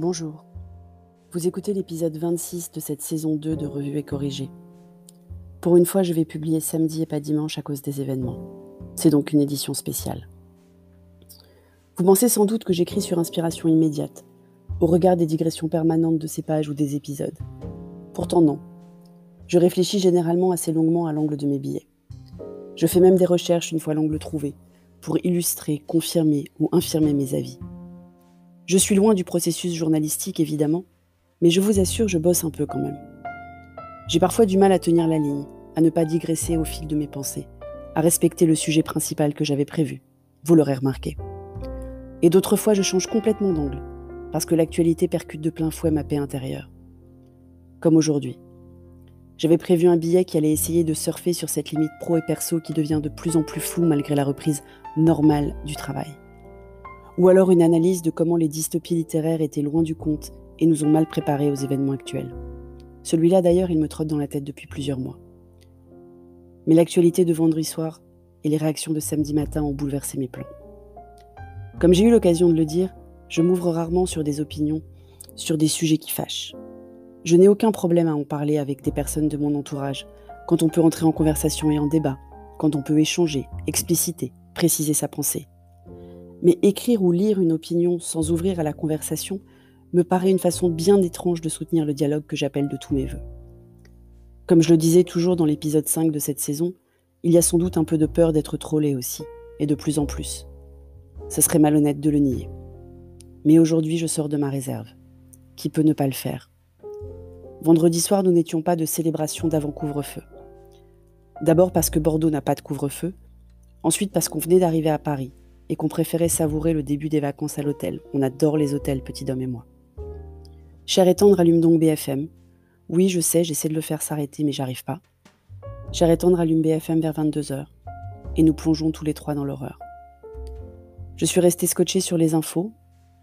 Bonjour. Vous écoutez l'épisode 26 de cette saison 2 de Revue et Corrigée. Pour une fois, je vais publier samedi et pas dimanche à cause des événements. C'est donc une édition spéciale. Vous pensez sans doute que j'écris sur inspiration immédiate, au regard des digressions permanentes de ces pages ou des épisodes. Pourtant non. Je réfléchis généralement assez longuement à l'angle de mes billets. Je fais même des recherches une fois l'angle trouvé, pour illustrer, confirmer ou infirmer mes avis. Je suis loin du processus journalistique, évidemment, mais je vous assure, je bosse un peu quand même. J'ai parfois du mal à tenir la ligne, à ne pas digresser au fil de mes pensées, à respecter le sujet principal que j'avais prévu. Vous l'aurez remarqué. Et d'autres fois, je change complètement d'angle, parce que l'actualité percute de plein fouet ma paix intérieure. Comme aujourd'hui. J'avais prévu un billet qui allait essayer de surfer sur cette limite pro et perso qui devient de plus en plus floue malgré la reprise normale du travail ou alors une analyse de comment les dystopies littéraires étaient loin du compte et nous ont mal préparés aux événements actuels. Celui-là d'ailleurs, il me trotte dans la tête depuis plusieurs mois. Mais l'actualité de vendredi soir et les réactions de samedi matin ont bouleversé mes plans. Comme j'ai eu l'occasion de le dire, je m'ouvre rarement sur des opinions, sur des sujets qui fâchent. Je n'ai aucun problème à en parler avec des personnes de mon entourage, quand on peut entrer en conversation et en débat, quand on peut échanger, expliciter, préciser sa pensée. Mais écrire ou lire une opinion sans ouvrir à la conversation me paraît une façon bien étrange de soutenir le dialogue que j'appelle de tous mes voeux. Comme je le disais toujours dans l'épisode 5 de cette saison, il y a sans doute un peu de peur d'être trollé aussi, et de plus en plus. Ce serait malhonnête de le nier. Mais aujourd'hui, je sors de ma réserve. Qui peut ne pas le faire? Vendredi soir, nous n'étions pas de célébration d'avant couvre-feu. D'abord parce que Bordeaux n'a pas de couvre-feu, ensuite parce qu'on venait d'arriver à Paris, et qu'on préférait savourer le début des vacances à l'hôtel. On adore les hôtels, petit homme et moi. Cher et allume donc BFM. Oui, je sais, j'essaie de le faire s'arrêter, mais j'arrive pas. Cher et allume BFM vers 22h. Et nous plongeons tous les trois dans l'horreur. Je suis resté scotché sur les infos.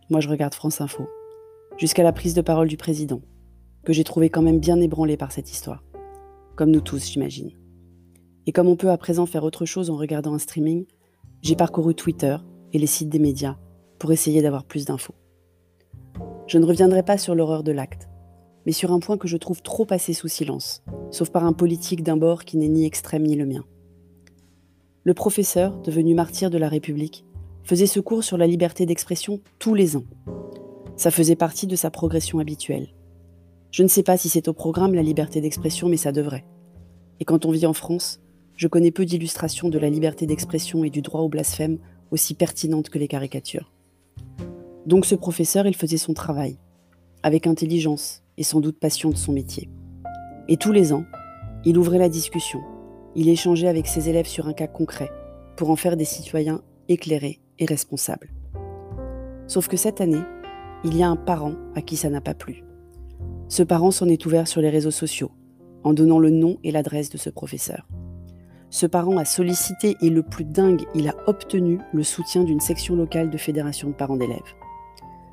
Moi, je regarde France Info. Jusqu'à la prise de parole du président, que j'ai trouvé quand même bien ébranlé par cette histoire. Comme nous tous, j'imagine. Et comme on peut à présent faire autre chose en regardant un streaming, j'ai parcouru Twitter et les sites des médias pour essayer d'avoir plus d'infos. Je ne reviendrai pas sur l'horreur de l'acte, mais sur un point que je trouve trop passé sous silence, sauf par un politique d'un bord qui n'est ni extrême ni le mien. Le professeur, devenu martyr de la République, faisait ce cours sur la liberté d'expression tous les ans. Ça faisait partie de sa progression habituelle. Je ne sais pas si c'est au programme la liberté d'expression, mais ça devrait. Et quand on vit en France, je connais peu d'illustrations de la liberté d'expression et du droit au blasphème aussi pertinentes que les caricatures. Donc ce professeur, il faisait son travail, avec intelligence et sans doute passion de son métier. Et tous les ans, il ouvrait la discussion, il échangeait avec ses élèves sur un cas concret, pour en faire des citoyens éclairés et responsables. Sauf que cette année, il y a un parent à qui ça n'a pas plu. Ce parent s'en est ouvert sur les réseaux sociaux, en donnant le nom et l'adresse de ce professeur. Ce parent a sollicité et le plus dingue, il a obtenu le soutien d'une section locale de fédération de parents d'élèves.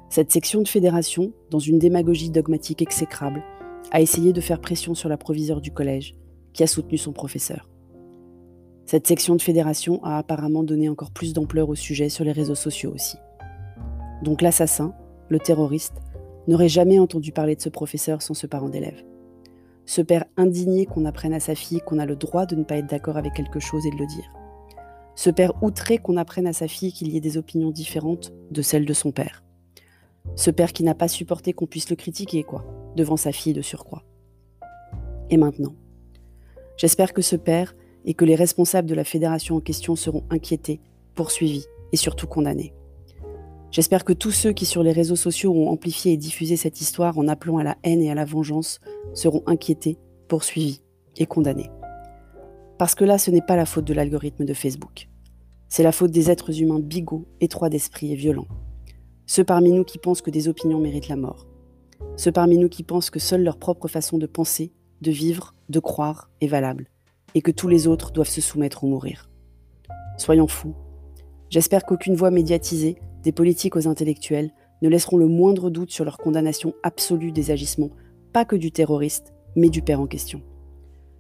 Cette section de fédération, dans une démagogie dogmatique exécrable, a essayé de faire pression sur la proviseure du collège, qui a soutenu son professeur. Cette section de fédération a apparemment donné encore plus d'ampleur au sujet sur les réseaux sociaux aussi. Donc l'assassin, le terroriste, n'aurait jamais entendu parler de ce professeur sans ce parent d'élève. Ce père indigné qu'on apprenne à sa fille qu'on a le droit de ne pas être d'accord avec quelque chose et de le dire. Ce père outré qu'on apprenne à sa fille qu'il y ait des opinions différentes de celles de son père. Ce père qui n'a pas supporté qu'on puisse le critiquer, quoi, devant sa fille de surcroît. Et maintenant J'espère que ce père et que les responsables de la fédération en question seront inquiétés, poursuivis et surtout condamnés. J'espère que tous ceux qui sur les réseaux sociaux ont amplifié et diffusé cette histoire en appelant à la haine et à la vengeance seront inquiétés, poursuivis et condamnés. Parce que là, ce n'est pas la faute de l'algorithme de Facebook. C'est la faute des êtres humains bigots, étroits d'esprit et violents. Ceux parmi nous qui pensent que des opinions méritent la mort. Ceux parmi nous qui pensent que seule leur propre façon de penser, de vivre, de croire est valable, et que tous les autres doivent se soumettre ou mourir. Soyons fous. J'espère qu'aucune voix médiatisée des politiques aux intellectuels, ne laisseront le moindre doute sur leur condamnation absolue des agissements, pas que du terroriste, mais du père en question.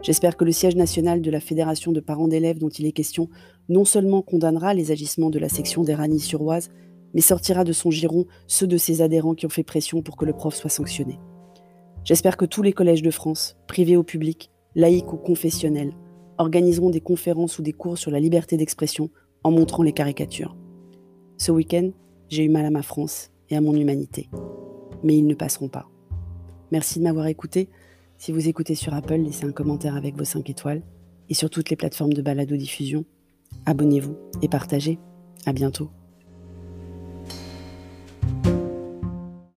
J'espère que le siège national de la Fédération de parents d'élèves dont il est question non seulement condamnera les agissements de la section des sur-Oise, mais sortira de son giron ceux de ses adhérents qui ont fait pression pour que le prof soit sanctionné. J'espère que tous les collèges de France, privés ou publics, laïcs ou confessionnels, organiseront des conférences ou des cours sur la liberté d'expression en montrant les caricatures. Ce week-end, j'ai eu mal à ma France et à mon humanité. Mais ils ne passeront pas. Merci de m'avoir écouté. Si vous écoutez sur Apple, laissez un commentaire avec vos 5 étoiles. Et sur toutes les plateformes de balado-diffusion, abonnez-vous et partagez. À bientôt.